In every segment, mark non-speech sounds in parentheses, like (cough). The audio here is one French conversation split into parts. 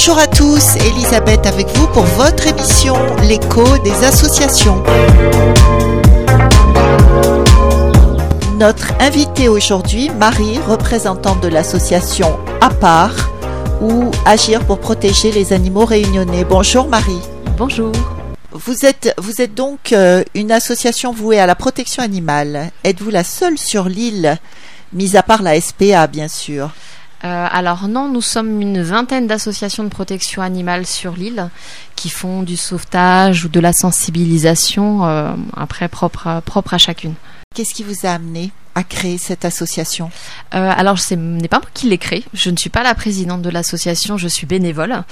Bonjour à tous, Elisabeth avec vous pour votre émission L'écho des associations. Notre invitée aujourd'hui, Marie, représentante de l'association APAR ou Agir pour protéger les animaux réunionnais. Bonjour Marie. Bonjour. Vous êtes, vous êtes donc euh, une association vouée à la protection animale. Êtes-vous la seule sur l'île, mis à part la SPA bien sûr? Euh, alors non, nous sommes une vingtaine d'associations de protection animale sur l'île qui font du sauvetage ou de la sensibilisation, euh, après propre propre à chacune. Qu'est-ce qui vous a amené à créer cette association? Euh, Alors, ce n'est pas moi qui l'ai créée. Je ne suis pas la présidente de l'association, je suis bénévole.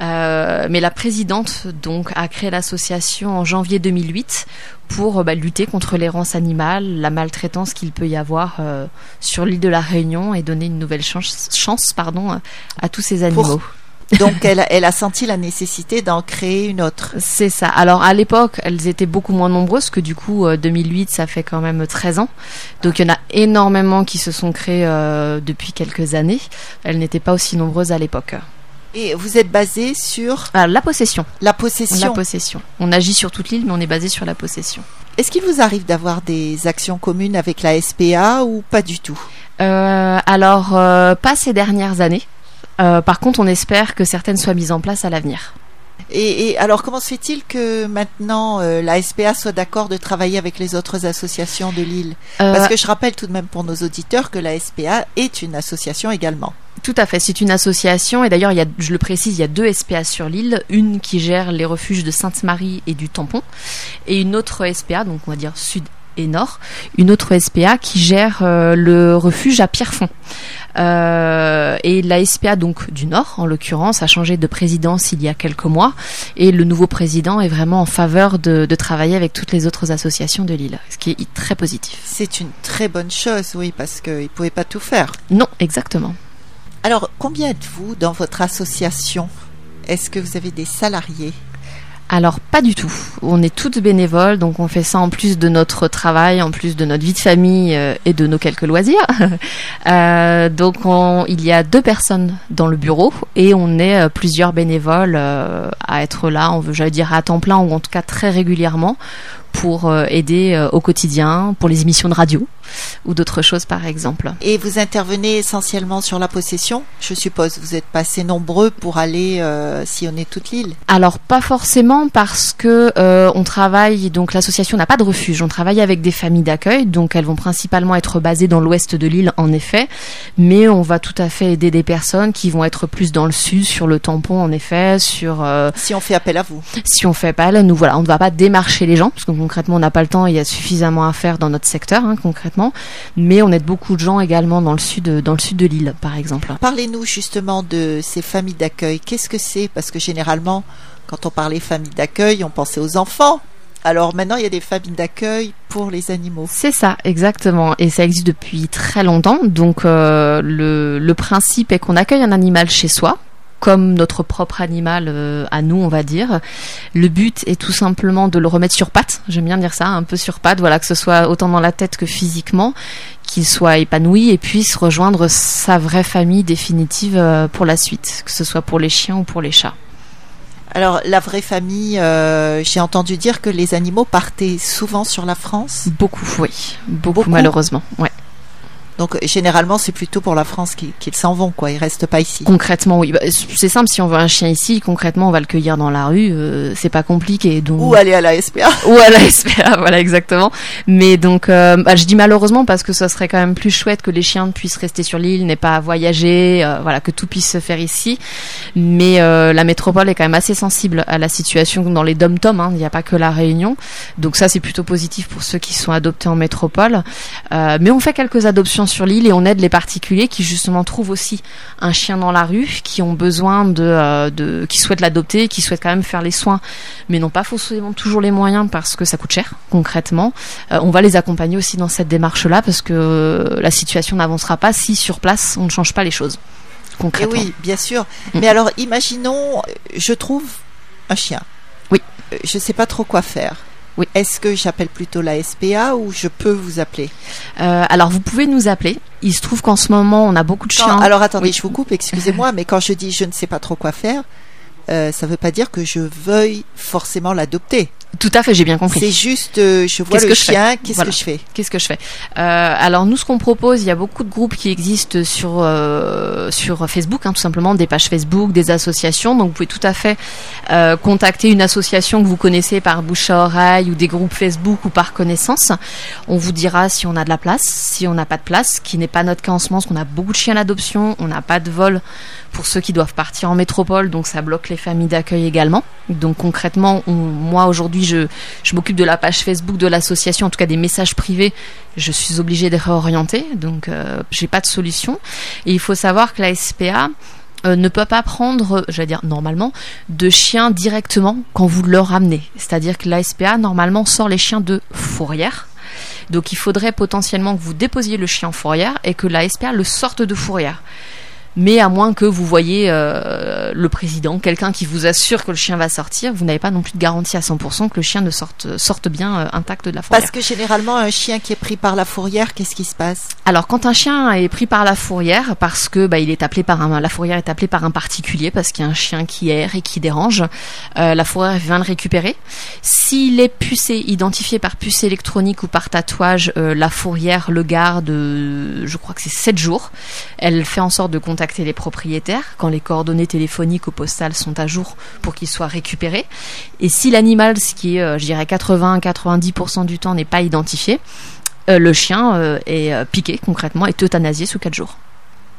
Euh, mais la présidente donc a créé l'association en janvier 2008 pour bah, lutter contre l'errance animale, la maltraitance qu'il peut y avoir euh, sur l'île de la Réunion et donner une nouvelle chance, chance pardon, à tous ces animaux. Donc (laughs) elle, elle a senti la nécessité d'en créer une autre. C'est ça. Alors à l'époque, elles étaient beaucoup moins nombreuses que du coup 2008, euh, ça fait quand même 13 ans. Donc il y en a énormément qui se sont créées euh, depuis quelques années. Elles n'étaient pas aussi nombreuses à l'époque. Et vous êtes basé sur? Ah, la possession. La possession. La possession. On agit sur toute l'île, mais on est basé sur la possession. Est-ce qu'il vous arrive d'avoir des actions communes avec la SPA ou pas du tout? Euh, Alors, euh, pas ces dernières années. Euh, par contre, on espère que certaines soient mises en place à l'avenir. Et, alors, comment se fait-il que maintenant euh, la SPA soit d'accord de travailler avec les autres associations de l'île euh, Parce que je rappelle tout de même pour nos auditeurs que la SPA est une association également. Tout à fait, c'est une association et d'ailleurs, je le précise, il y a deux SPA sur l'île, une qui gère les refuges de Sainte-Marie et du Tampon et une autre SPA, donc on va dire sud et nord, une autre SPA qui gère le refuge à Pierrefonds. Euh, et la SPA donc du Nord, en l'occurrence, a changé de présidence il y a quelques mois, et le nouveau président est vraiment en faveur de, travailler avec toutes les autres associations de l'île, ce qui est très positif. C'est une très bonne chose, oui, parce qu'il ne pouvait pas tout faire. Non, exactement. Alors, combien êtes-vous dans votre association? Est-ce que vous avez des salariés? Alors pas du tout. On est toutes bénévoles, donc on fait ça en plus de notre travail, en plus de notre vie de famille euh, et de nos quelques loisirs. (laughs) euh, donc il y a deux personnes dans le bureau et on est euh, plusieurs bénévoles à être là, on veut j'allais dire à temps plein ou en tout cas très régulièrement pour aider au quotidien, pour les émissions de radio ou d'autres choses par exemple. Et vous intervenez essentiellement sur la possession, je suppose. Vous êtes pas assez nombreux pour aller euh, sillonner toute l'île. Alors pas forcément parce que euh, on travaille donc l'association n'a pas de refuge. On travaille avec des familles d'accueil, donc elles vont principalement être basées dans l'ouest de l'île en effet, mais on va tout à fait aider des personnes qui vont être plus dans le sud, sur le tampon en effet, sur. Euh, si on fait appel à vous. Si on fait appel, nous voilà, on ne va pas démarcher les gens parce que concrètement on n'a pas le temps, il y a suffisamment à faire dans notre secteur hein, concrètement mais on aide beaucoup de gens également dans le sud, dans le sud de l'île, par exemple. Parlez-nous justement de ces familles d'accueil. Qu'est-ce que c'est? Parce que généralement, quand on parlait famille d'accueil, on pensait aux enfants. Alors maintenant, il y a des familles d'accueil pour les animaux. C'est ça, exactement. Et ça existe depuis très longtemps. Donc euh, le, le principe est qu'on accueille un animal chez soi, comme notre propre animal euh, à nous, on va dire. Le but est tout simplement de le remettre sur pattes. J'aime bien dire ça, un peu sur pattes. Voilà, que ce soit autant dans la tête que physiquement, qu'il soit épanoui et puisse rejoindre sa vraie famille définitive euh, pour la suite, que ce soit pour les chiens ou pour les chats. Alors, la vraie famille, euh, j'ai entendu dire que les animaux partaient souvent sur la France? Beaucoup, oui. Beaucoup, Beaucoup? malheureusement. Ouais. Donc généralement, c'est plutôt pour la France qu'ils s'en vont, quoi. Ils restent pas ici. Concrètement, oui. Bah, c'est simple. Si on veut un chien ici, concrètement, on va le cueillir dans la rue. Euh, c'est pas compliqué. Donc... Ou aller à la SPA. (laughs) Ou à la SPA, (laughs) voilà exactement. Mais donc, euh, bah, je dis malheureusement parce que ça serait quand même plus chouette que les chiens puissent rester sur l'île, n'aient pas à voyager, euh, voilà, que tout puisse se faire ici. Mais la métropole est quand même assez sensible à la situation dans les dom-toms. Hein. Il n'y a pas que la Réunion. Donc ça, c'est plutôt positif pour ceux qui sont adoptés en métropole. mais on fait quelques adoptions sur l'île et on aide les particuliers qui justement trouvent aussi un chien dans la rue, qui ont besoin de, euh, de qui souhaitent l'adopter, qui souhaitent quand même faire les soins, mais n'ont pas forcément toujours les moyens parce que ça coûte cher concrètement. Euh, on va les accompagner aussi dans cette démarche-là parce que euh, la situation n'avancera pas si sur place on ne change pas les choses. Concrètement. Et oui, bien sûr. Mm. Mais alors, imaginons, je trouve un chien. Oui. Je sais pas trop quoi faire. Oui. Est-ce que j'appelle plutôt la SPA ou je peux vous appeler euh, Alors vous pouvez nous appeler. Il se trouve qu'en ce moment on a beaucoup de chiens. alors attendez, je vous coupe, excusez-moi, (laughs) mais quand je dis je ne sais pas trop quoi faire, euh, ça ne veut pas dire que je veuille forcément l'adopter. Tout à fait, j'ai bien compris. C'est juste, euh, je vois le chien, qu'est-ce que je fais Qu'est-ce que je fais euh, Alors nous, ce qu'on propose, il y a beaucoup de groupes qui existent sur euh, sur Facebook, hein, tout simplement, des pages Facebook, des associations. Donc vous pouvez tout à fait contacter une association que vous connaissez par bouche à oreille ou des groupes Facebook ou par connaissance. On vous dira si on a de la place, si on n'a pas de place, ce qui n'est pas notre cas en ce moment, parce qu'on a beaucoup de chiens d'adoption, on n'a pas de vol pour ceux qui doivent partir en métropole, donc ça bloque les familles d'accueil également. Donc concrètement, moi aujourd'hui je, m'occupe de la page Facebook de l'association, en tout cas des messages privés. Je suis obligée de réorienter, donc euh, j'ai pas de solution. Et il faut savoir que la SPA euh, ne peut pas prendre, j'allais dire normalement, de chiens directement quand vous le ramenez. C'est-à-dire que la SPA normalement sort les chiens de fourrière. Donc il faudrait potentiellement que vous déposiez le chien en fourrière et que la SPA le sorte de fourrière mais à moins que vous voyez euh, le président, quelqu'un qui vous assure que le chien va sortir, vous n'avez pas non plus de garantie à 100% que le chien ne sorte, sorte bien euh, intact de la fourrière. Parce que généralement, un chien qui est pris par la fourrière, qu'est-ce qui se passe? Alors, quand un chien est pris par la fourrière, parce que bah, il est appelé par un, la fourrière est appelée par un particulier, parce qu'il y a un chien qui erre et qui dérange, euh, la fourrière vient le récupérer. S'il est pucé, identifié par puce électronique ou par tatouage, la fourrière le garde, je crois que c'est 7 jours. Elle fait en sorte de contacter les propriétaires quand les coordonnées téléphoniques ou postales sont à jour pour qu'ils soient récupérés. Et si l'animal, ce qui est, euh, je dirais, 80-90% du temps n'est pas identifié, euh, le chien euh, est piqué concrètement et euthanasié sous 4 jours.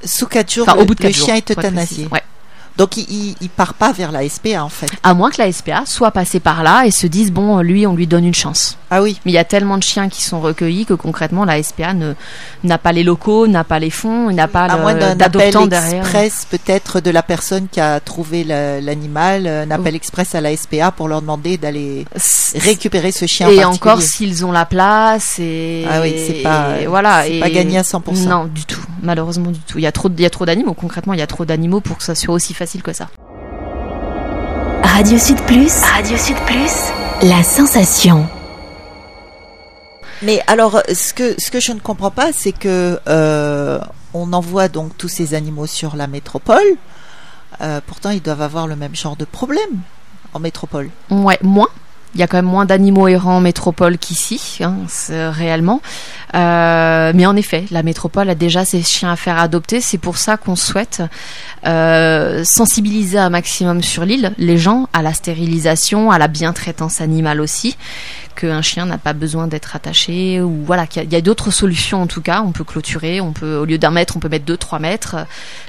Sous 4 jours, au bout de le chien est euthanasié. Ouais. Donc il, il, part pas vers la SPA en fait. À moins que la SPA soit passée par là et se dise bon lui on lui donne une chance. Ah oui. Mais il y a tellement de chiens qui sont recueillis que concrètement la SPA ne n'a pas les locaux, n'a pas les fonds, n'a pas d'adoptant derrière. express peut-être de la personne qui a trouvé l'animal, un appel express à la SPA pour leur demander d'aller récupérer ce chien. Et encore s'ils ont la place et ah oui c'est pas voilà c'est pas gagné à 100%. Non du tout malheureusement du tout. Il y a trop il y a trop d'animaux concrètement il y a trop d'animaux pour que ça soit aussi facile que ça. Radio Sud Plus. Radio Sud Plus. La sensation. Mais alors, ce que ce que je ne comprends pas, c'est que euh, on envoie donc tous ces animaux sur la métropole. Euh, pourtant, ils doivent avoir le même genre de problème en métropole. Ouais, moins. Il y a quand même moins d'animaux errants en métropole qu'ici, hein, réellement. Euh, mais en effet, la métropole a déjà ses chiens à faire adopter. C'est pour ça qu'on souhaite euh, sensibiliser un maximum sur l'île les gens à la stérilisation, à la bientraitance animale aussi qu'un chien n'a pas besoin d'être attaché ou voilà qu'il y a, d'autres solutions en tout cas. On peut clôturer, on peut au lieu d'un mètre, on peut mettre deux, trois mètres.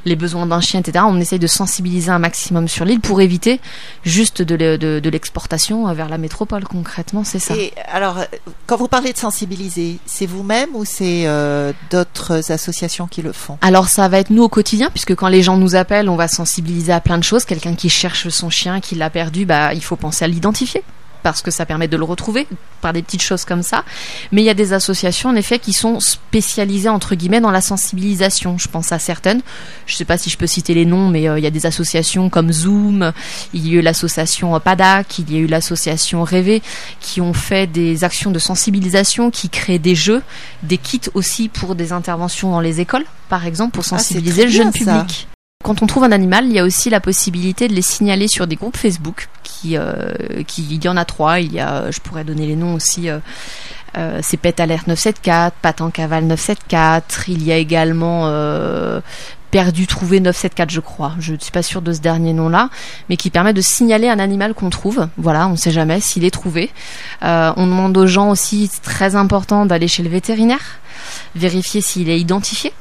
Les besoins d'un chien, etc. On essaye de sensibiliser un maximum sur l'île pour éviter juste de, l'exportation vers la métropole. Concrètement, c'est ça. Et alors, quand vous parlez de sensibiliser, c'est vous-même ou c'est euh, d'autres associations qui le font? Alors, ça va être nous au quotidien puisque quand les gens nous appellent, on va sensibiliser à plein de choses. Quelqu'un qui cherche son chien, qui l'a perdu, bah il faut penser à l'identifier parce que ça permet de le retrouver par des petites choses comme ça. Mais il y a des associations en effet qui sont spécialisées entre guillemets dans la sensibilisation. Je pense à certaines. Je ne sais pas si je peux citer les noms, mais euh, il y a des associations comme Zoom, il y a eu l'association PADAC, il y a eu l'association Rêver qui ont fait des actions de sensibilisation, qui créent des jeux, des kits aussi pour des interventions dans les écoles, par exemple, pour ah, sensibiliser le jeune public. Quand on trouve un animal, il y a aussi la possibilité de les signaler sur des groupes Facebook. Qui, euh, qui il y en a trois. Il y a, je pourrais donner les noms aussi. Euh, euh, c'est Pet Alert 974, Patent Caval 974. Il y a également euh, Perdu Trouvé 974, je crois. Je ne suis pas sûre de ce dernier nom-là, mais qui permet de signaler un animal qu'on trouve. Voilà, on ne sait jamais s'il est trouvé. On demande aux gens aussi, c'est très important, d'aller chez le vétérinaire, vérifier s'il est identifié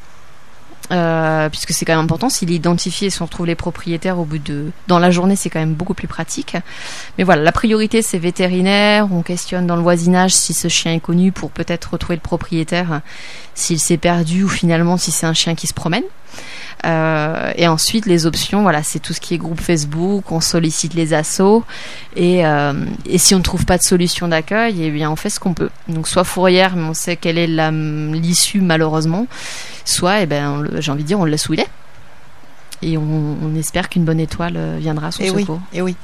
euh, puisque c'est quand même important. S'il est identifié, si on retrouve les propriétaires au bout de dans la journée, c'est quand même beaucoup plus pratique. Mais voilà, la priorité c'est vétérinaire. On questionne dans le voisinage si ce chien est connu pour peut-être retrouver le propriétaire, s'il s'est perdu ou finalement si c'est un chien qui se promène. Euh, et ensuite, les options, voilà, c'est tout ce qui est groupe Facebook, on sollicite les assos, et, euh, et si on ne trouve pas de solution d'accueil, eh bien, on fait ce qu'on peut. Donc, soit fourrière, mais on sait quelle est l'issue malheureusement, soit, eh ben, j'ai envie de dire, on le laisse où il est. Et on, espère qu'une bonne étoile viendra à son et secours. Oui, et oui.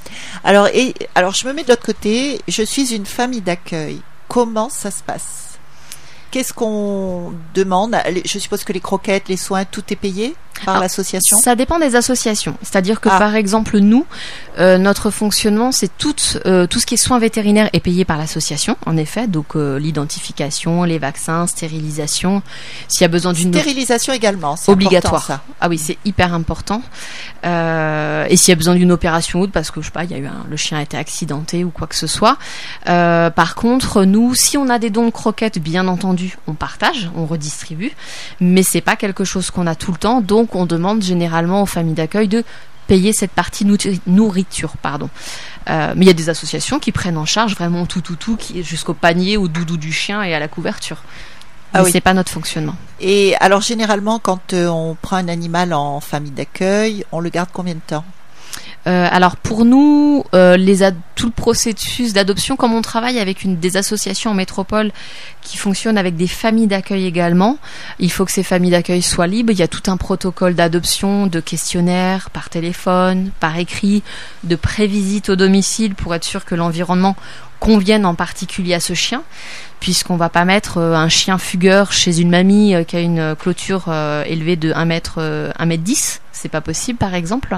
Alors, et, alors, je me mets de l'autre côté. Je suis une famille d'accueil. Comment ça se passe? Qu'est-ce qu'on demande? Je suppose que les croquettes, les soins, tout est payé? Par l'association Ça dépend des associations. C'est-à-dire que ah. par exemple nous, euh, notre fonctionnement, c'est tout, euh, tout ce qui est soins vétérinaires est payé par l'association, en effet. Donc euh, l'identification, les vaccins, stérilisation. S'il y a besoin d'une stérilisation également, c'est obligatoire. ça. Ah oui, c'est hyper important. et s'il y a besoin d'une opération ou parce que je sais pas, il y a eu un, le chien a été accidenté ou quoi que ce soit. par contre, nous, si on a des dons de croquettes, bien entendu, on partage, on redistribue, mais c'est pas quelque chose qu'on a tout le temps. Donc on demande généralement aux familles d'accueil de payer cette partie nourriture. Pardon. Euh, mais il y a des associations qui prennent en charge vraiment tout, tout, tout, jusqu'au panier, au doudou du chien et à la couverture. Ah oui. c'est pas notre fonctionnement. Et alors généralement, quand euh, on prend un animal en famille d'accueil, on le garde combien de temps? Euh, alors pour nous, euh, tout le processus d'adoption, comme on travaille avec une des associations en métropole qui fonctionnent avec des familles d'accueil également, il faut que ces familles d'accueil soient libres. Il y a tout un protocole d'adoption, de questionnaire par téléphone, par écrit, de prévisite au domicile pour être sûr que l'environnement convienne en particulier à ce chien puisqu'on va pas mettre euh, un chien fugueur chez une mamie qui a une clôture élevée de 1 mètre 1 mètre 10 c'est pas possible par exemple.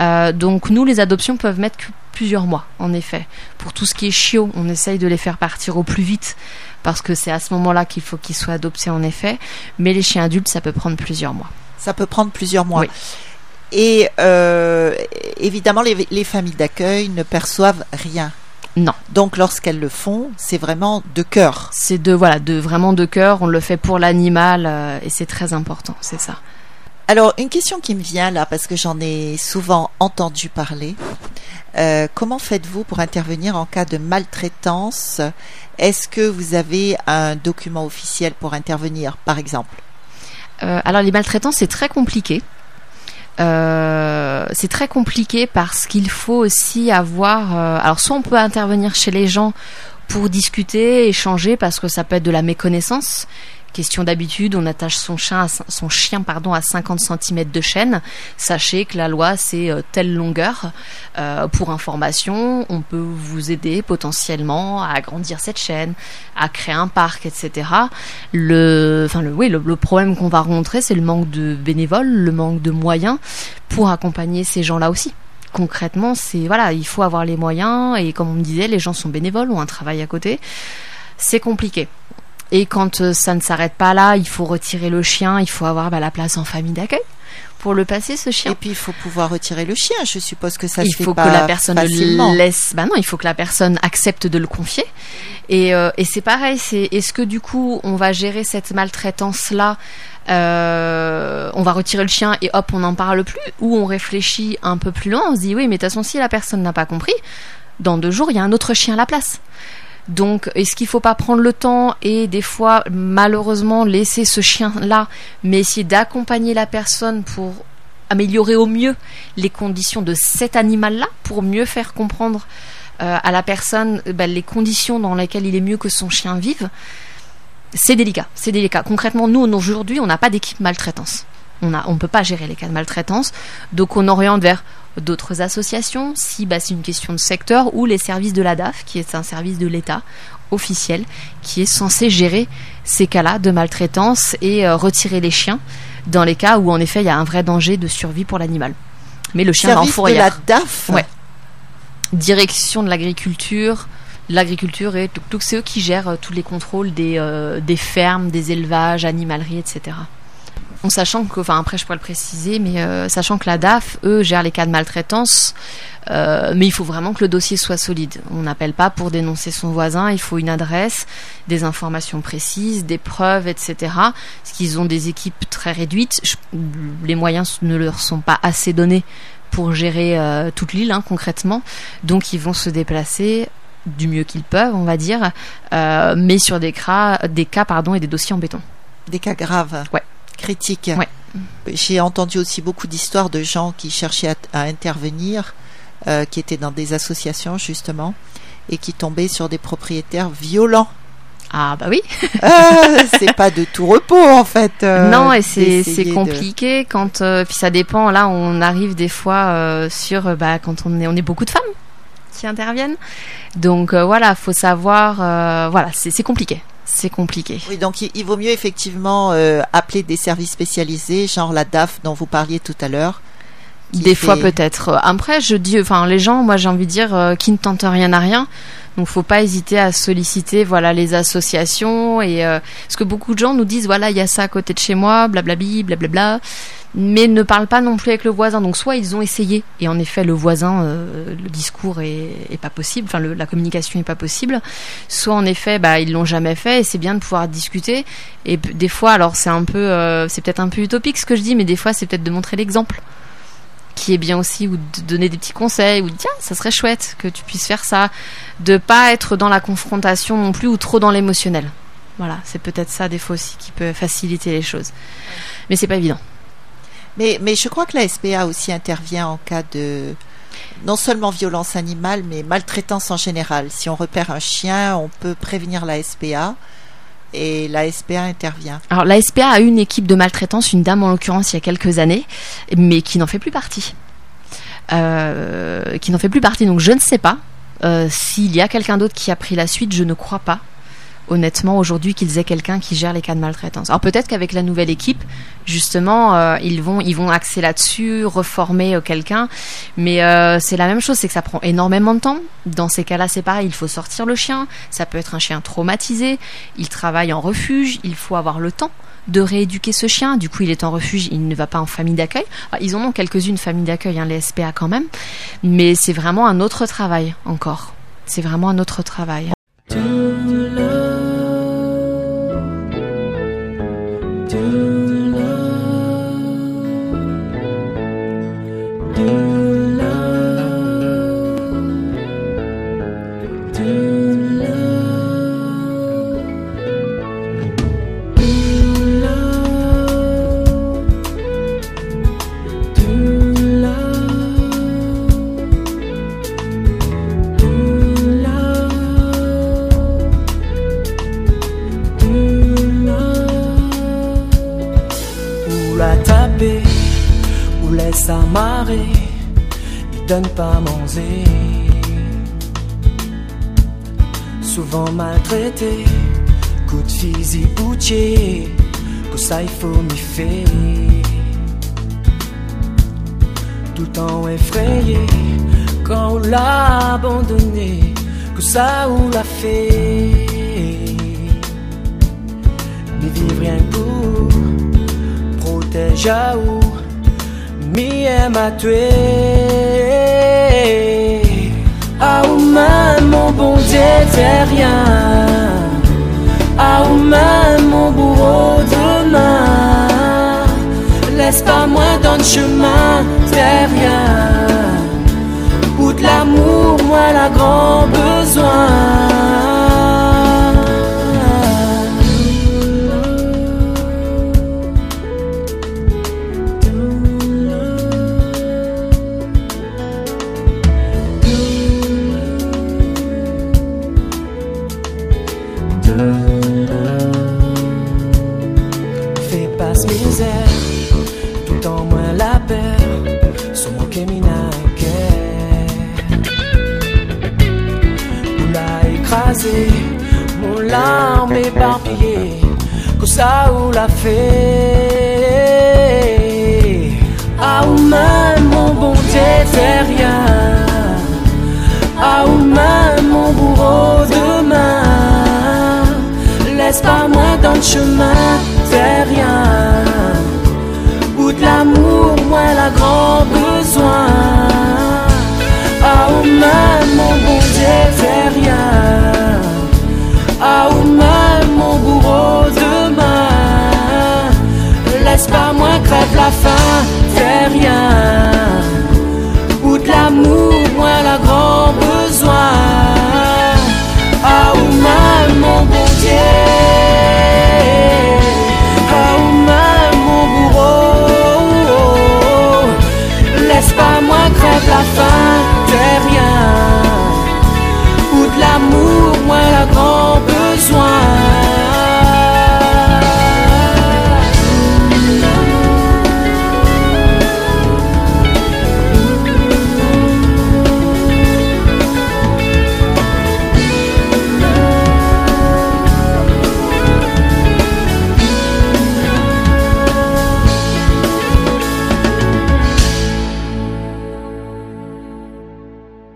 Euh, donc nous les adoptions peuvent mettre plusieurs mois en effet. Pour tout ce qui est chiot, on essaye de les faire partir au plus vite parce que c'est à ce moment-là qu'il faut qu'ils soient adoptés en effet. Mais les chiens adultes, ça peut prendre plusieurs mois. Ça peut prendre plusieurs mois. Et euh, évidemment, les, familles d'accueil ne perçoivent rien. Non. Donc lorsqu'elles le font, c'est vraiment de cœur. C'est de voilà, de vraiment de cœur. On le fait pour l'animal euh, et c'est très important. C'est ça. Alors, une question qui me vient là, parce que j'en ai souvent entendu parler. Euh, comment faites-vous pour intervenir en cas de maltraitance? Est-ce que vous avez un document officiel pour intervenir, par exemple? Euh, Alors, les maltraitances, c'est très compliqué. Euh, c'est très compliqué parce qu'il faut aussi avoir. alors, soit on peut intervenir chez les gens pour discuter, échanger, parce que ça peut être de la méconnaissance Question d'habitude, on attache son chien, à, son chien pardon, à 50 cm de chaîne. Sachez que la loi, c'est euh, telle longueur. Euh, pour information, on peut vous aider potentiellement à agrandir cette chaîne, à créer un parc, etc. Le, enfin le, oui, le, problème qu'on va rencontrer, c'est le manque de bénévoles, le manque de moyens pour accompagner ces gens-là aussi concrètement, c'est voilà, il faut avoir les moyens et comme on me disait, les gens sont bénévoles, ont un travail à côté. C'est compliqué. Et quand euh, ça ne s'arrête pas là, il faut retirer le chien, il faut avoir bah, la place en famille d'accueil pour le passer ce chien. Et puis il faut pouvoir retirer le chien. Je suppose que ça il se fait faut que la personne le laisse. Bah non, il faut que la personne accepte de le confier. Et, euh, et c'est pareil. C'est est-ce que du coup on va gérer cette maltraitance là euh, on va retirer le chien et hop on n'en parle plus? Ou on réfléchit un peu plus loin on se dit oui mais de toute façon si la personne n'a pas compris dans deux jours il y a un autre chien à la place donc, est-ce qu'il ne faut pas prendre le temps et des fois, malheureusement, laisser ce chien-là, mais essayer d'accompagner la personne pour améliorer au mieux les conditions de cet animal-là, pour mieux faire comprendre euh, à la personne euh, ben, les conditions dans lesquelles il est mieux que son chien vive? C'est délicat, c'est délicat. Concrètement, nous, aujourd'hui, on n'a pas d'équipe maltraitance. On ne peut pas gérer les cas de maltraitance, donc on oriente vers d'autres associations, si bah, c'est une question de secteur, ou les services de la DAF, qui est un service de l'État officiel, qui est censé gérer ces cas-là de maltraitance et euh, retirer les chiens dans les cas où en effet il y a un vrai danger de survie pour l'animal. Mais le chien va en fourrière. de la DAF Ouais. Direction de l'agriculture, l'agriculture et tout, c'est eux qui gèrent euh, tous les contrôles des, euh, des fermes, des élevages, animaleries, etc en sachant que, enfin après je pourrais le préciser, mais euh, sachant que la DAF, eux, gèrent les cas de maltraitance, euh, mais il faut vraiment que le dossier soit solide. On n'appelle pas pour dénoncer son voisin, il faut une adresse, des informations précises, des preuves, etc. Parce qu'ils ont des équipes très réduites, les moyens ne leur sont pas assez donnés pour gérer euh, toute l'île hein, concrètement, donc ils vont se déplacer du mieux qu'ils peuvent, on va dire, mais sur des cas, des cas pardon, et des dossiers en béton. Des cas graves. Ouais critique. J'ai entendu aussi beaucoup d'histoires de gens qui cherchaient à, intervenir, euh, qui étaient dans des associations justement, et qui tombaient sur des propriétaires violents. Ah bah oui. (laughs) Ah, c'est pas de tout repos en fait. euh, non, et c'est de- compliqué quand euh, puis ça dépend. Là, on arrive des fois sur bah quand on est on est beaucoup de femmes qui interviennent. Donc voilà, faut savoir voilà, c'est compliqué. C'est compliqué. Oui, donc il, il vaut mieux effectivement euh, appeler des services spécialisés, genre la DAF dont vous parliez tout à l'heure. Des fois peut-être. Après, je dis, enfin, les gens, moi, j'ai envie de dire, euh, qui ne tentent rien à rien. Donc, faut pas hésiter à solliciter, voilà, les associations et euh, parce que beaucoup de gens nous disent, voilà, il y a ça à côté de chez moi, blablabli, blablabla, mais ne parlent pas non plus avec le voisin. Donc, soit ils ont essayé et en effet, le voisin, euh, le discours est, pas possible, enfin, la communication est pas possible. Soit en effet, bah, ils l'ont jamais fait et c'est bien de pouvoir discuter. Et des fois, alors c'est un peu, euh, c'est peut-être un peu utopique ce que je dis, mais des fois, c'est peut-être de montrer l'exemple qui est bien aussi ou de donner des petits conseils ou de tiens ça serait chouette que tu puisses faire ça de pas être dans la confrontation non plus ou trop dans l'émotionnel voilà c'est peut-être ça des fois aussi qui peut faciliter les choses mais c'est pas évident Mais, je crois que la SPA aussi intervient en cas de non seulement violence animale, mais maltraitance en général. Si on repère un chien, on peut prévenir la SPA et la SPA intervient. alors la SPA a eu une équipe de maltraitance une dame en l'occurrence il y a quelques années mais qui n'en fait plus partie Euh, qui n'en fait plus partie donc je ne sais pas Euh, s'il y a quelqu'un d'autre qui a pris la suite je ne crois pas honnêtement aujourd'hui qu'ils aient quelqu'un qui gère les cas de maltraitance. Alors peut-être qu'avec la nouvelle équipe, justement, euh, ils vont ils vont axer là-dessus, reformer euh, quelqu'un, mais euh, c'est la même chose, c'est que ça prend énormément de temps. Dans ces cas-là, c'est pareil, il faut sortir le chien. Ça peut être un chien traumatisé, il travaille en refuge, il faut avoir le temps de rééduquer ce chien. Du coup, il est en refuge, il ne va pas en famille d'accueil. Ils en ont quelques-unes familles d'accueil, hein, les SPA quand même, mais c'est vraiment un autre travail encore. C'est vraiment un autre travail. L'a abandonné, que ça ou l'a fait. Mais vivre rien pour protège à où mi aime à tuer à où même mon bon Dieu t'es rien. À où même mon bourreau demain laisse pas moi dans le chemin t'es rien. ou l'amour moi la grand besoin ou l'a fait. Ah ou même mon bon Dieu t'es rien, ah mon bourreau demain. Laisse pas moi dans le chemin, fais rien. Ou de l'amour, moi la grand Laisse pas moi crève la faim, fais rien. Ou de l'amour, moi la grand besoin. Ah ou même mon bon Dieu. Ah ou même mon bourreau. Laisse pas moi crève la faim, fais rien. Ou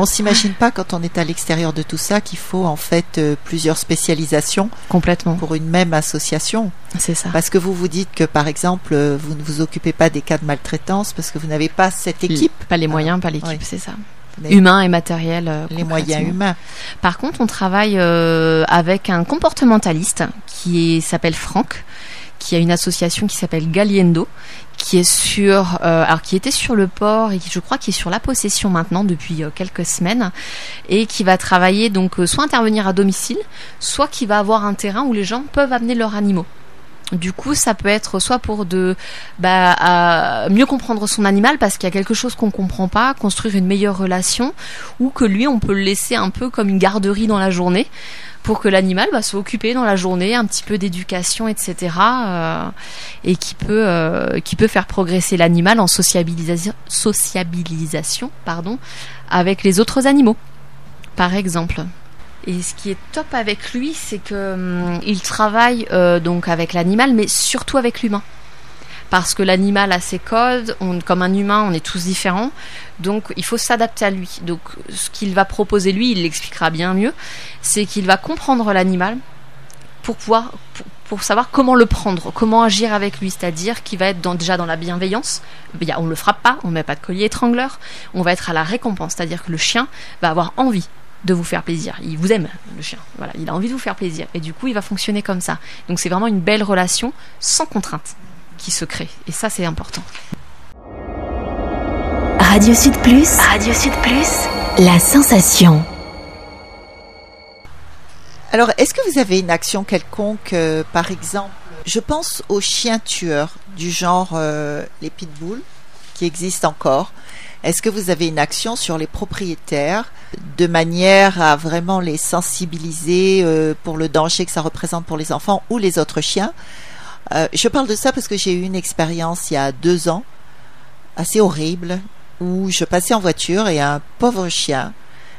On s'imagine pas quand on est à l'extérieur de tout ça qu'il faut en fait euh, plusieurs spécialisations Complètement. pour une même association. C'est ça. Parce que vous vous dites que par exemple, euh, vous ne vous occupez pas des cas de maltraitance parce que vous n'avez pas cette équipe, Pas les moyens, pas l'équipe, oui. c'est ça. Humain et matériel. euh, les moyens humains. Par contre, on travaille euh, avec un comportementaliste qui s'appelle Franck, qui a une association qui s'appelle Galiendo, qui est sur, euh, alors qui était sur le port et qui, je crois, qui est sur la possession maintenant depuis euh, quelques semaines, et qui va travailler donc euh, soit intervenir à domicile, soit qui va avoir un terrain où les gens peuvent amener leurs animaux. Du coup, ça peut être soit pour de bah, mieux comprendre son animal parce qu'il y a quelque chose qu'on comprend pas, construire une meilleure relation, ou que lui, on peut le laisser un peu comme une garderie dans la journée pour que l'animal bah, soit occupé dans la journée, un petit peu d'éducation, etc. euh, et qui peut euh, qui peut faire progresser l'animal en sociabilisation, pardon, avec les autres animaux, par exemple. Et ce qui est top avec lui, c'est que hum, il travaille euh, donc avec l'animal, mais surtout avec l'humain. Parce que l'animal a ses codes, comme un humain, on est tous différents, donc il faut s'adapter à lui. Donc ce qu'il va proposer lui, il l'expliquera bien mieux, c'est qu'il va comprendre l'animal pour pouvoir pour, savoir comment le prendre, comment agir avec lui, c'est-à-dire qu'il va être dans- déjà dans la bienveillance. On le frappe pas, on met pas de collier étrangleur, on va être à la récompense, c'est-à-dire que le chien va avoir envie de vous faire plaisir. Il vous aime, le chien. Voilà, il a envie de vous faire plaisir. Et du coup, il va fonctionner comme ça. Donc c'est vraiment une belle relation sans contrainte qui se crée. Et ça, c'est important. Radio Sud Plus. Radio Sud Plus. La sensation. Alors, est-ce que vous avez une action quelconque, euh, par exemple Je pense aux chiens tueurs du genre euh, les pitbulls, qui existent encore. Est-ce que vous avez une action sur les propriétaires de manière à vraiment les sensibiliser euh, pour le danger que ça représente pour les enfants ou les autres chiens? Euh, Je parle de ça parce que j'ai eu une expérience il y a deux ans assez horrible où je passais en voiture et un pauvre chien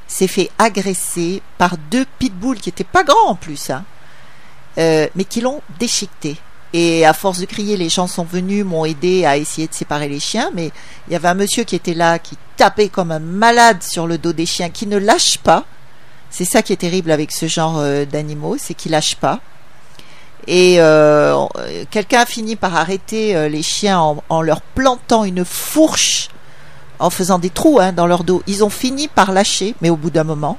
s'est fait agresser par deux pitbulls qui étaient pas grands en plus, hein, euh, mais qui l'ont déchiqueté. Et à force de crier, les gens sont venus, m'ont aidé à essayer de séparer les chiens, mais il y avait un monsieur qui était là, qui tapait comme un malade sur le dos des chiens, qui ne lâche pas. C'est ça qui est terrible avec ce genre euh, d'animaux, c'est qu'ils lâchent pas. Et euh, quelqu'un a fini par arrêter euh, les chiens en, en leur plantant une fourche, en faisant des trous hein, dans leur dos. Ils ont fini par lâcher, mais au bout d'un moment.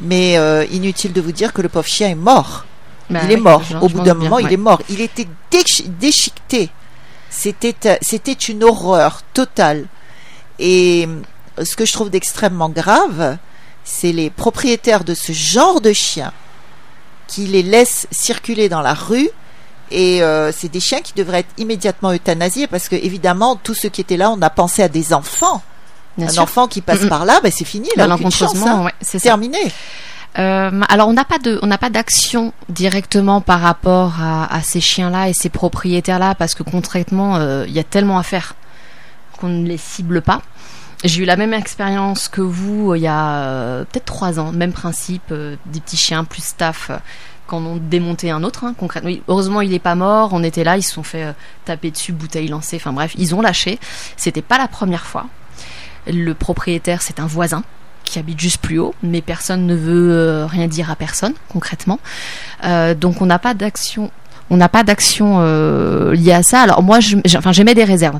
Mais euh, inutile de vous dire que le pauvre chien est mort. Bah il est mort. Au bout d'un bien, moment, il est mort. Il était déchi- déchiqueté. C'était, c'était une horreur totale. Et ce que je trouve d'extrêmement grave, c'est les propriétaires de ce genre de chiens qui les laissent circuler dans la rue. Et euh, c'est des chiens qui devraient être immédiatement euthanasiés parce que évidemment, tous ceux qui étaient là, on a pensé à des enfants. Bien un sûr. enfant qui passe par là, ben c'est fini. Là, aucune chance, hein. ouais, c'est ça. terminé. Euh, alors on n'a pas de on n'a pas d'action directement par rapport à, à ces chiens-là et ces propriétaires-là parce que concrètement euh, il y a tellement à faire qu'on ne les cible pas. J'ai eu la même expérience que vous euh, il y a euh, peut-être trois ans, même principe, euh, des petits chiens plus staff quand on démonté un autre. hein, concrètement, heureusement il est pas mort, on était là, ils se sont fait taper dessus, bouteille lancée, enfin bref, ils ont lâché. C'était pas la première fois. Le propriétaire c'est un voisin qui habite juste plus haut, mais personne ne veut rien dire à personne concrètement. Donc on n'a pas d'action, on n'a pas d'action liée à ça. Alors moi, je, enfin des réserves.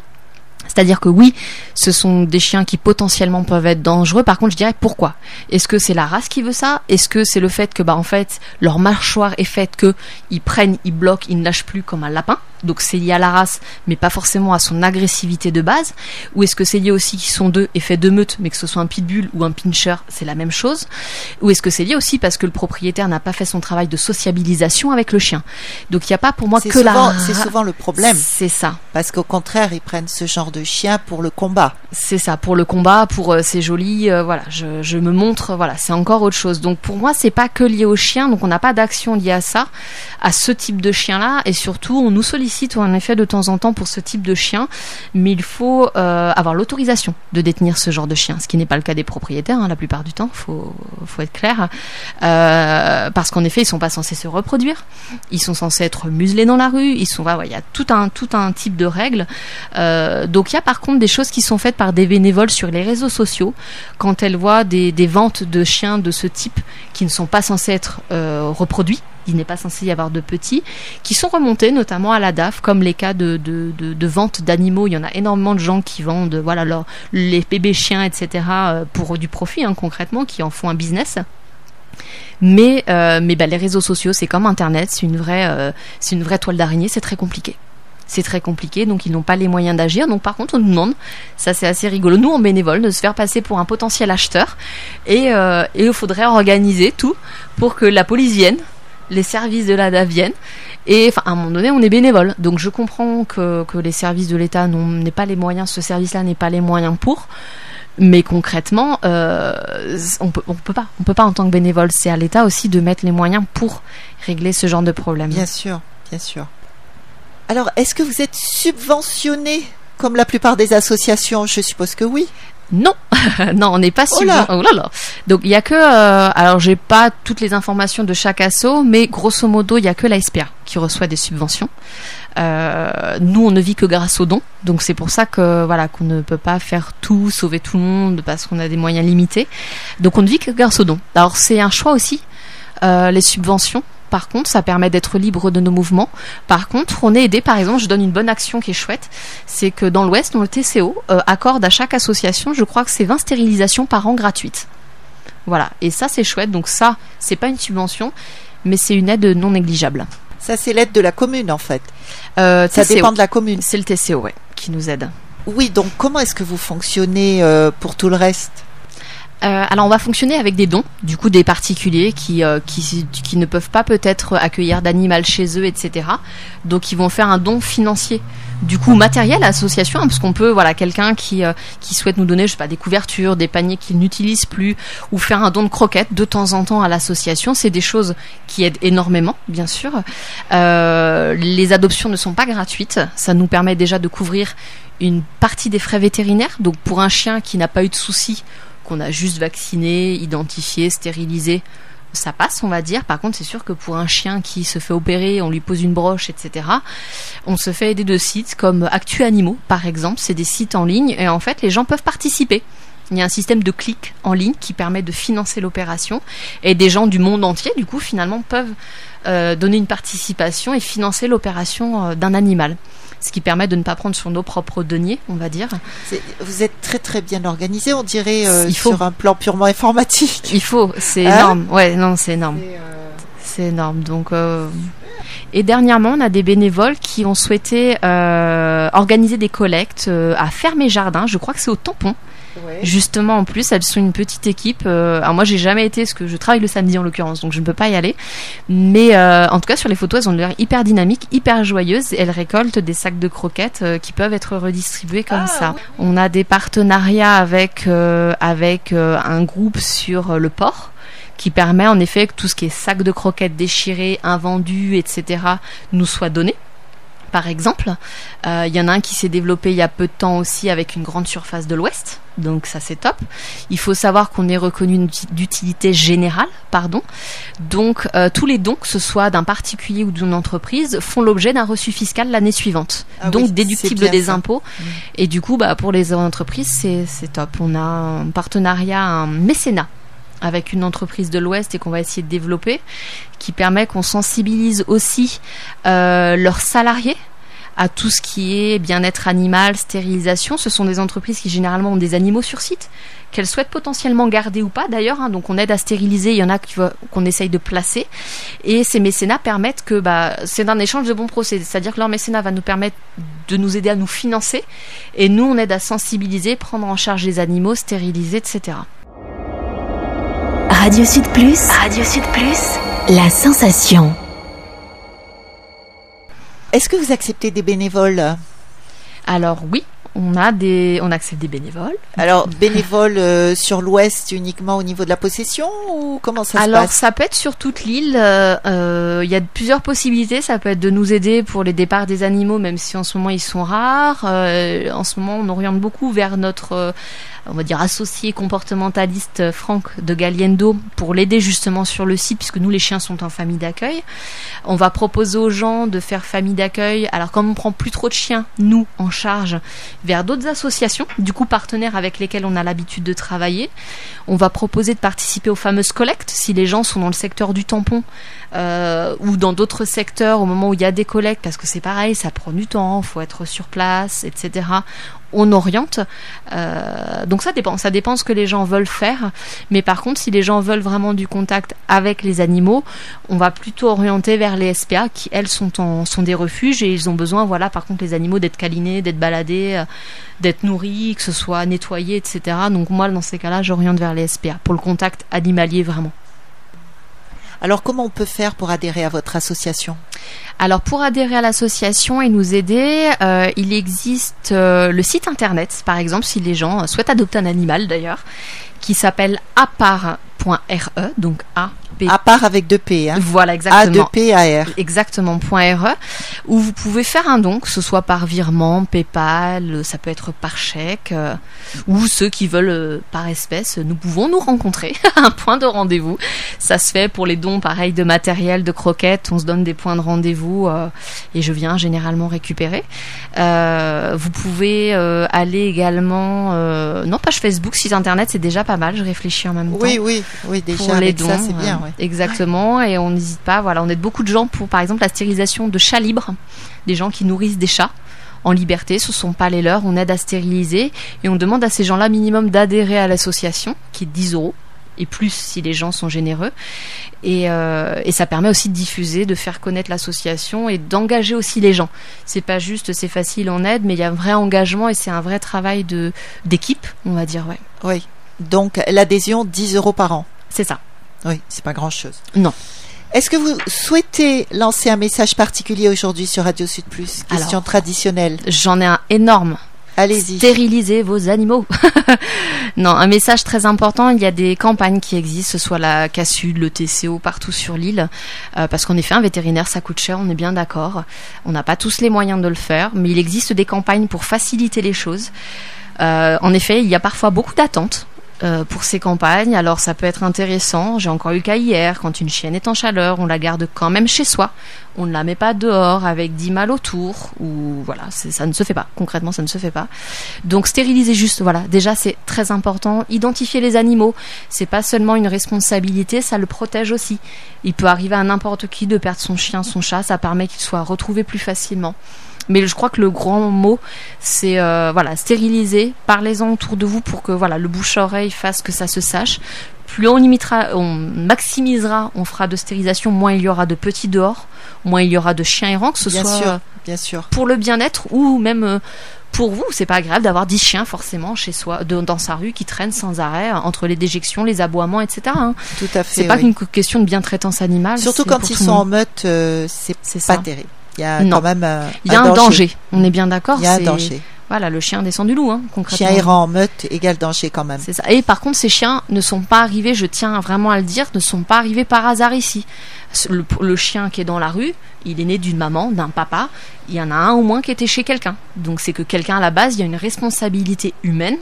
C'est-à-dire que oui, ce sont des chiens qui potentiellement peuvent être dangereux. Par contre, je dirais pourquoi? Est-ce que c'est la race qui veut ça? Est-ce que c'est le fait que bah en fait leur mâchoire est faite que ils prennent, ils bloquent, ils ne lâchent plus comme un lapin? Donc c'est lié à la race, mais pas forcément à son agressivité de base. Ou est-ce que c'est lié aussi qu'ils sont deux effets de meute, mais que ce soit un pitbull ou un pincher, c'est la même chose Ou est-ce que c'est lié aussi parce que le propriétaire n'a pas fait son travail de sociabilisation avec le chien Donc il n'y a pas pour moi que souvent, la c'est souvent le problème. C'est ça. Parce qu'au contraire, ils prennent ce genre de chien pour le combat. C'est ça, pour le combat, pour euh, c'est joli, euh, voilà, je, je me montre, voilà, c'est encore autre chose. Donc pour moi, c'est pas que lié au chien, donc on n'a pas d'action liée à ça, à ce type de chien-là, et surtout on nous sollicite sollicite en effet de temps en temps pour ce type de chien, mais il faut euh, avoir l'autorisation de détenir ce genre de chien, ce qui n'est pas le cas des propriétaires hein, la plupart du temps, faut faut être clair, euh, parce qu'en effet ils sont pas censés se reproduire, ils sont censés être muselés dans la rue, il y a tout un type de règles. Euh, donc il y a par contre des choses qui sont faites par des bénévoles sur les réseaux sociaux. Quand elles voient des, ventes de chiens de ce type qui ne sont pas censés être reproduits il n'est pas censé y avoir de petits, qui sont remontés notamment à la DAF, comme les cas de, de, de, vente d'animaux. Il y en a énormément de gens qui vendent voilà, leur, les bébés chiens, etc., euh, pour du profit, hein, concrètement, qui en font un business. Mais, euh, mais bah, les réseaux sociaux, c'est comme Internet, c'est une vraie, c'est une vraie toile d'araignée, c'est très compliqué c'est très compliqué, donc ils n'ont pas les moyens d'agir. Donc par contre, on nous demande, ça c'est assez rigolo, nous en bénévole, de se faire passer pour un potentiel acheteur. Et, euh, et il faudrait organiser tout pour que la police vienne, les services de l'ADA viennent. Et à un moment donné, on est bénévole. Donc je comprends que, les services de l'État n'ont pas les moyens, ce service-là n'est pas les moyens pour. Mais concrètement, euh, on peut, peut pas, peut pas en tant que bénévole. C'est à l'État aussi de mettre les moyens pour régler ce genre de problème. Bien sûr, bien sûr. Alors, est-ce que vous êtes subventionné comme la plupart des associations? Je suppose que oui. Non, (laughs) non, on n'est pas oh subventionné. Oh Donc il y a que, euh, alors j'ai pas toutes les informations de chaque asso, mais grosso modo il y a que la SPA qui reçoit des subventions. Euh, nous on ne vit que grâce aux dons, donc c'est pour ça que voilà qu'on ne peut pas faire tout, sauver tout le monde parce qu'on a des moyens limités. Donc on ne vit que grâce aux dons. Alors c'est un choix aussi. Euh, les subventions, par contre, ça permet d'être libre de nos mouvements. Par contre, on est aidé, par exemple, je donne une bonne action qui est chouette, c'est que dans l'Ouest, le TCO euh, accorde à chaque association, je crois que c'est 20 stérilisations par an gratuites. Voilà, et ça c'est chouette. Donc ça, c'est pas une subvention, mais c'est une aide non négligeable. Ça c'est l'aide de la commune en fait. Euh, ça dépend de la commune. C'est le TCO, ouais, qui nous aide. Oui, donc comment est-ce que vous fonctionnez euh, pour tout le reste? Euh, alors on va fonctionner avec des dons, du coup des particuliers qui, euh, qui, ne peuvent pas peut-être accueillir d'animal chez eux, etc. Donc ils vont faire un don financier, du coup matériel à l'association, hein, parce qu'on peut, voilà, quelqu'un qui, euh, qui souhaite nous donner, je sais pas, des couvertures, des paniers qu'il n'utilise plus, ou faire un don de croquettes de temps en temps à l'association, c'est des choses qui aident énormément, bien sûr. les adoptions ne sont pas gratuites, ça nous permet déjà de couvrir une partie des frais vétérinaires. Donc pour un chien qui n'a pas eu de soucis qu'on a juste vacciné, identifié, stérilisé, ça passe, on va dire. Par contre, c'est sûr que pour un chien qui se fait opérer, on lui pose une broche, etc., on se fait aider de sites comme Actu Animaux, par exemple. C'est des sites en ligne et en fait, les gens peuvent participer. Il y a un système de clics en ligne qui permet de financer l'opération et des gens du monde entier, du coup, finalement, peuvent euh, donner une participation et financer l'opération euh, d'un animal ce qui permet de ne pas prendre sur nos propres deniers, on va dire. Vous êtes très très bien organisé, on dirait euh, sur un plan purement informatique. Il faut, c'est hein énorme. Ouais, non, c'est énorme. C'est énorme. Donc. Euh, et dernièrement, on a des bénévoles qui ont souhaité euh, organiser des collectes à Fermé Jardin. Je crois que c'est au Tampon. Justement, en plus, elles sont une petite équipe. Euh, alors moi, j'ai jamais été, parce que je travaille le samedi en l'occurrence, donc je ne peux pas y aller. Mais euh, en tout cas, sur les photos, elles ont l'air hyper dynamiques, hyper joyeuses. Et elles récoltent des sacs de croquettes euh, qui peuvent être redistribués comme ah, ça. On a des partenariats avec avec un groupe sur le port qui permet en effet que tout ce qui est sacs de croquettes déchirés, invendus, etc., nous soit donné par exemple. Il euh, y en a un qui s'est développé il y a peu de temps aussi avec une grande surface de l'Ouest, donc ça c'est top. Il faut savoir qu'on est reconnu d'utilité générale, pardon. Donc euh, tous les dons, que ce soit d'un particulier ou d'une entreprise, font l'objet d'un reçu fiscal l'année suivante, ah donc déductible des impôts. Mmh. Et du coup, bah, pour les entreprises, c'est top. On a un partenariat, un mécénat avec une entreprise de l'Ouest et qu'on va essayer de développer, qui permet qu'on sensibilise aussi euh, leurs salariés à tout ce qui est bien-être animal, stérilisation. Ce sont des entreprises qui généralement ont des animaux sur site, qu'elles souhaitent potentiellement garder ou pas d'ailleurs. Hein. donc on aide à stériliser, il y en a qu'on essaye de placer. Et ces mécénats permettent que bah, c'est un échange de bons procédés. C'est-à-dire que leur mécénat va nous permettre de nous aider à nous financer. Et nous, on aide à sensibiliser, prendre en charge les animaux, stériliser, etc. Radio Sud Plus. Radio Sud Plus. La sensation. Est-ce que vous acceptez des bénévoles? Alors oui, on a des, on accepte des bénévoles. Alors bénévoles euh, sur l'Ouest uniquement au niveau de la possession ou comment ça Alors se passe? ça peut être sur toute l'île. euh, euh, Il y a plusieurs possibilités. Ça peut être de nous aider pour les départs des animaux, même si en ce moment ils sont rares. Euh, en ce moment, on oriente beaucoup vers notre euh, on va dire associé comportementaliste euh, Franck de Galiendo pour l'aider justement sur le site puisque nous les chiens sont en famille d'accueil. On va proposer aux gens de faire famille d'accueil. Alors comme on prend plus trop de chiens nous en charge vers d'autres associations, du coup partenaires avec lesquels on a l'habitude de travailler, on va proposer de participer aux fameuses collectes si les gens sont dans le secteur du tampon euh, ou dans d'autres secteurs au moment où il y a des collectes parce que c'est pareil, ça prend du temps, faut être sur place, etc on oriente. Euh, donc ça dépend, ça dépend ce que les gens veulent faire. Mais par contre, si les gens veulent vraiment du contact avec les animaux, on va plutôt orienter vers les SPA qui elles sont des refuges et ils ont besoin, voilà, par contre les animaux d'être câlinés, d'être baladés, euh, d'être nourris, que ce soit nettoyé, etc. Donc moi dans ces cas-là, j'oriente vers les SPA pour le contact animalier vraiment. Alors comment on peut faire pour adhérer à votre association? Alors pour adhérer à l'association et nous aider, euh, il existe euh, le site internet, par exemple, si les gens souhaitent adopter un animal d'ailleurs, qui s'appelle apart.re, donc A P. À part avec deux P, hein. Voilà exactement. 2 P A R. Exactement, .re, où vous pouvez faire un don, que ce soit par virement, PayPal, ça peut être par chèque, euh, ou ceux qui veulent euh, par espèce, nous pouvons nous rencontrer à (laughs) un point de rendez-vous. Ça se fait pour les dons, pareil, de matériel, de croquettes, on se donne des points de rendez-vous, euh, et je viens généralement récupérer. Euh, vous pouvez euh, aller également, euh, non, page Facebook, site internet, c'est déjà pas mal, je réfléchis en même temps Oui, oui, oui, déjà pour les avec dons. ça c'est bien, euh, ouais. Exactement. Et on n'hésite pas. Voilà, on aide beaucoup de gens pour, par exemple, la stérilisation de chats libres, des gens qui nourrissent des chats en liberté, ce sont pas les leurs, on aide à stériliser et on demande à ces gens-là minimum d'adhérer à l'association, qui est 10 euros et plus si les gens sont généreux. Et, euh, et ça permet aussi de diffuser, de faire connaître l'association et d'engager aussi les gens. C'est pas juste c'est facile, on aide, mais il y a un vrai engagement et c'est un vrai travail de d'équipe, on va dire, ouais. Oui. Donc l'adhésion 10 euros par an. C'est ça. Oui, c'est pas grand chose. Non. Est-ce que vous souhaitez lancer un message particulier aujourd'hui sur Radio Sud Plus? Question Alors. traditionnelle. J'en ai un énorme. Allez-y. Stérilisez vos animaux. (laughs) non, un message très important. Il y a des campagnes qui existent, ce soit la CASUD, le TCO, partout sur l'île, euh, parce qu'en effet, un vétérinaire, ça coûte cher. On est bien d'accord. On n'a pas tous les moyens de le faire, mais il existe des campagnes pour faciliter les choses. Euh, en effet, il y a parfois beaucoup d'attentes. Euh, pour ces campagnes, alors ça peut être intéressant. J'ai encore eu le cas hier, quand une chienne est en chaleur, on la garde quand même chez soi. On ne la met pas dehors avec 10 mâles autour, ou voilà, ça ne se fait pas. Concrètement, ça ne se fait pas. Donc stériliser juste, voilà. Déjà, c'est très important. Identifier les animaux, c'est pas seulement une responsabilité, ça le protège aussi. Il peut arriver à n'importe qui de perdre son chien, son chat, ça permet qu'il soit retrouvé plus facilement. Mais je crois que le grand mot, c'est euh, voilà, stériliser. Parlez-en autour de vous pour que voilà, le bouche-oreille fasse que ça se sache. Plus on limitera, on maximisera, on fera de stérilisation, moins il y aura de petits dehors, moins il y aura de chiens errants, que ce Bien soit sûr, bien sûr. pour le bien-être ou même euh, pour vous. C'est pas agréable d'avoir 10 chiens forcément chez soi, de- dans sa rue, qui traînent sans arrêt euh, entre les déjections, les aboiements, etc. hein. Tout à fait. C'est pas oui. qu'une question de bien-traitance animale. Surtout quand ils sont en meute, euh, c'est C'est pas ça. terrible. Il y a Non. quand même euh, Il y a un danger. On est bien d'accord. Il y a un danger. Voilà, le chien descend du loup, hein, concrètement. Chien errant en meute égale danger quand même. C'est ça. Et par contre, ces chiens ne sont pas arrivés, je tiens vraiment à le dire, ne sont pas arrivés par hasard ici. Le, le chien qui est dans la rue, il est né d'une maman, d'un papa. Il y en a un au moins qui était chez quelqu'un. Donc c'est que quelqu'un à la base, il y a une responsabilité humaine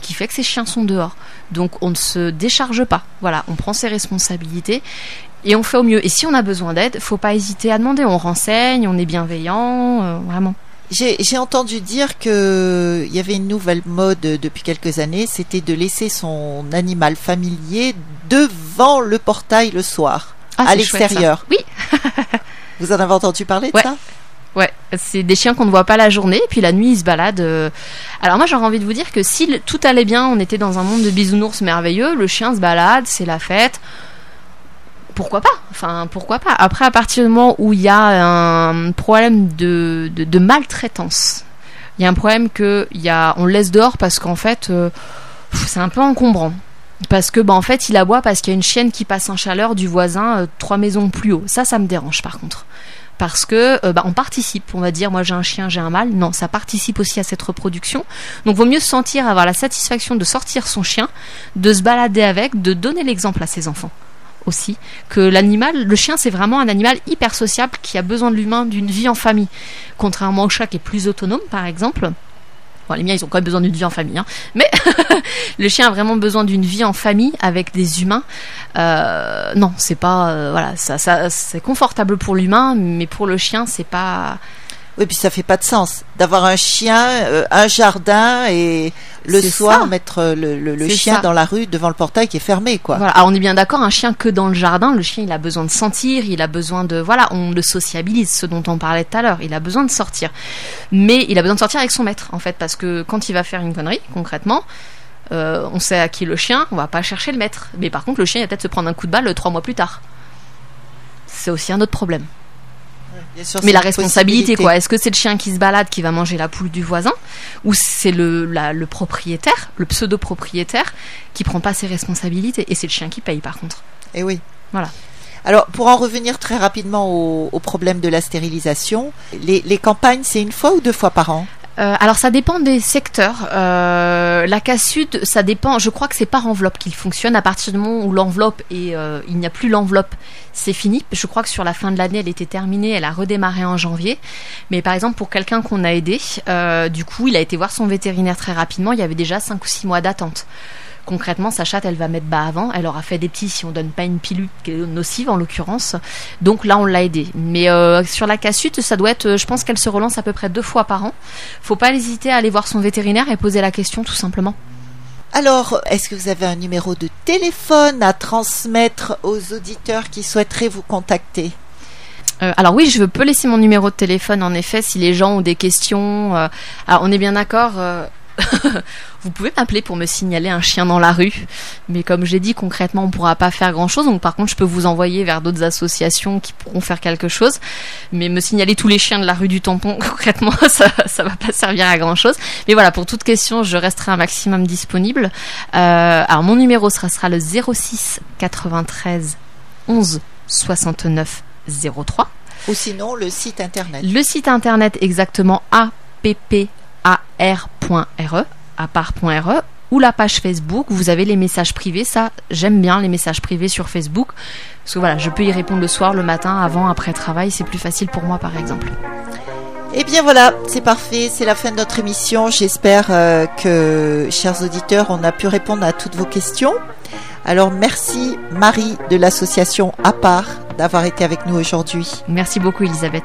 qui fait que ces chiens sont dehors. Donc on ne se décharge pas. Voilà, on prend ses responsabilités et on fait au mieux. Et si on a besoin d'aide, faut pas hésiter à demander. On renseigne, on est bienveillant, euh, vraiment. J'ai entendu dire que il y avait une nouvelle mode depuis quelques années, c'était de laisser son animal familier devant le portail le soir, Ah, à l'extérieur. Oui, (laughs) Vous en avez entendu parler de Ouais. ça? Ouais, c'est des chiens qu'on ne voit pas la journée, puis la nuit ils se baladent. euh. Alors moi j'aurais envie de vous dire que si tout allait bien, on était dans un monde de bisounours merveilleux, le chien se balade, c'est la fête. Pourquoi pas Enfin, pourquoi pas Après, à partir du moment où il y a un problème de, maltraitance, il y a un problème que y a, on le laisse dehors parce qu'en fait, euh, c'est un peu encombrant. Parce que, bah, en fait, il aboie parce qu'il y a une chienne qui passe en chaleur du voisin euh, trois maisons plus haut. Ça, ça me dérange par contre. parce que euh, bah, on participe. On va dire, moi j'ai un chien, j'ai un mâle. Non, ça participe aussi à cette reproduction. Donc, vaut mieux se sentir avoir la satisfaction de sortir son chien, de se balader avec, de donner l'exemple à ses enfants aussi que l'animal, le chien, c'est vraiment un animal hyper sociable qui a besoin de l'humain, d'une vie en famille, contrairement au chat qui est plus autonome, par exemple. Bon, les miens, ils ont quand même besoin d'une vie en famille. Hein. Mais (laughs) le chien a vraiment besoin d'une vie en famille avec des humains. Euh, non, c'est pas. Euh, voilà, ça, ça c'est confortable pour l'humain, mais pour le chien, c'est pas. Oui, puis ça fait pas de sens d'avoir un chien, euh, un jardin et le soir mettre le, le, chien dans la rue devant le portail qui est fermé, quoi. Voilà. Alors, on est bien d'accord, un chien que dans le jardin, le chien il a besoin de sentir, il a besoin de voilà, on le sociabilise, ce dont on parlait tout à l'heure. Il a besoin de sortir, mais il a besoin de sortir avec son maître en fait, parce que quand il va faire une connerie, concrètement. Euh, on sait à qui est le chien, on va pas chercher le maître. Mais par contre, le chien, il va peut-être se prendre un coup de balle trois mois plus tard. C'est aussi un autre problème mais la responsabilité, quoi. Est-ce que c'est le chien qui se balade qui va manger la poule du voisin ou c'est le, le propriétaire, le pseudo-propriétaire, qui prend pas ses responsabilités? Et c'est le chien qui paye par contre Et eh oui. Voilà. Alors, pour en revenir très rapidement au, problème de la stérilisation, les, les campagnes, c'est une fois ou deux fois par an? Euh, alors ça dépend des secteurs. Euh, la cassute, ça dépend. Je crois que c'est par enveloppe qu'il fonctionne. À partir du moment où l'enveloppe et euh, il n'y a plus l'enveloppe, c'est fini. Je crois que sur la fin de l'année, elle était terminée. Elle a redémarré en janvier. Mais par exemple, pour quelqu'un qu'on a aidé, du coup, il a été voir son vétérinaire très rapidement. Il y avait déjà 5 ou 6 mois d'attente concrètement, sa chatte, elle va mettre bas avant. Elle aura fait des petits si on donne pas une pilule nocive en l'occurrence. Donc là, on l'a aidé. Mais euh, sur la cassute, ça doit être, je pense qu'elle se relance à peu près deux fois par an. Faut pas hésiter à aller voir son vétérinaire et poser la question tout simplement. Alors, est-ce que vous avez un numéro de téléphone à transmettre aux auditeurs qui souhaiteraient vous contacter? Euh, alors oui, je peux laisser mon numéro de téléphone en effet si les gens ont des questions. Euh, alors on est bien d'accord. (laughs) vous pouvez m'appeler pour me signaler un chien dans la rue. Mais comme j'ai dit, concrètement, on ne pourra pas faire grand chose. Donc, par contre, je peux vous envoyer vers d'autres associations qui pourront faire quelque chose. Mais me signaler tous les chiens de la rue du tampon, (laughs) concrètement, ça, ça va pas servir à grand chose. Mais voilà, pour toute question, je resterai un maximum disponible. Euh, alors, mon numéro sera, sera le 06 93 11 69 03. Ou sinon, le site internet. Le site internet, exactement, app ar.re, apart.re, ou la page Facebook, vous avez les messages privés. Ça, j'aime bien les messages privés sur Facebook. Parce que voilà, je peux y répondre le soir, le matin, avant, après travail. C'est plus facile pour moi, par exemple. Eh bien voilà, c'est parfait, c'est la fin de notre émission. J'espère euh, que, chers auditeurs, on a pu répondre à toutes vos questions. Alors merci Marie de l'association APAR d'avoir été avec nous aujourd'hui. Merci beaucoup Elisabeth.